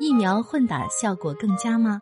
疫苗混打效果更佳吗？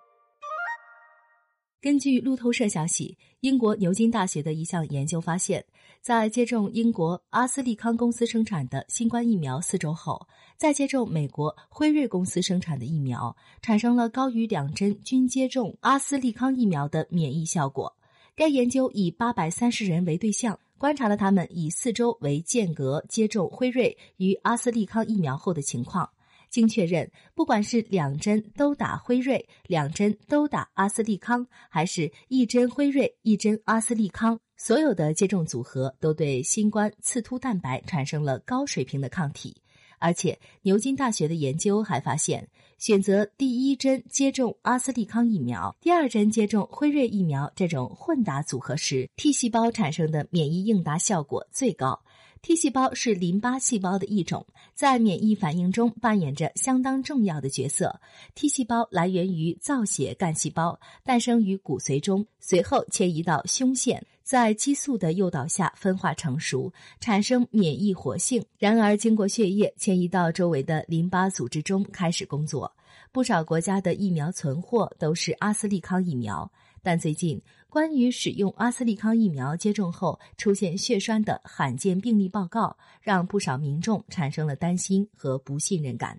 根据路透社消息，英国牛津大学的一项研究发现，在接种英国阿斯利康公司生产的新冠疫苗四周后，再接种美国辉瑞公司生产的疫苗，产生了高于两针均接种阿斯利康疫苗的免疫效果。该研究以八百三十人为对象，观察了他们以四周为间隔接种辉瑞与阿斯利康疫苗后的情况。经确认，不管是两针都打辉瑞，两针都打阿斯利康，还是一针辉瑞一针阿斯利康，所有的接种组合都对新冠刺突蛋白产生了高水平的抗体。而且，牛津大学的研究还发现，选择第一针接种阿斯利康疫苗，第二针接种辉瑞疫苗这种混打组合时，T 细胞产生的免疫应答效果最高。T 细胞是淋巴细胞的一种，在免疫反应中扮演着相当重要的角色。T 细胞来源于造血干细胞，诞生于骨髓中，随后迁移到胸腺，在激素的诱导下分化成熟，产生免疫活性。然而，经过血液迁移到周围的淋巴组织中，开始工作。不少国家的疫苗存货都是阿斯利康疫苗。但最近，关于使用阿斯利康疫苗接种后出现血栓的罕见病例报告，让不少民众产生了担心和不信任感。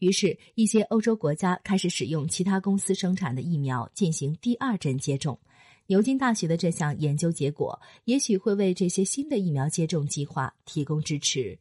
于是，一些欧洲国家开始使用其他公司生产的疫苗进行第二针接种。牛津大学的这项研究结果，也许会为这些新的疫苗接种计划提供支持。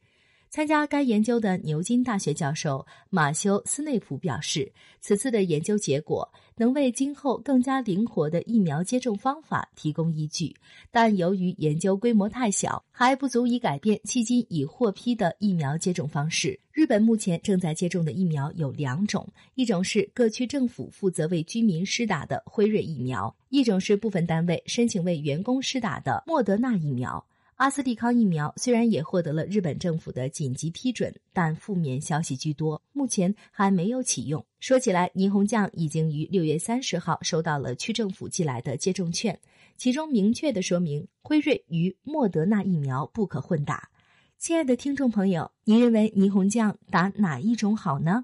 参加该研究的牛津大学教授马修·斯内普表示，此次的研究结果能为今后更加灵活的疫苗接种方法提供依据，但由于研究规模太小，还不足以改变迄今已获批的疫苗接种方式。日本目前正在接种的疫苗有两种，一种是各区政府负责为居民施打的辉瑞疫苗，一种是部分单位申请为员工施打的莫德纳疫苗。阿斯利康疫苗虽然也获得了日本政府的紧急批准，但负面消息居多，目前还没有启用。说起来，霓虹酱已经于六月三十号收到了区政府寄来的接种券，其中明确的说明辉瑞与莫德纳疫苗不可混打。亲爱的听众朋友，您认为霓虹酱打哪一种好呢？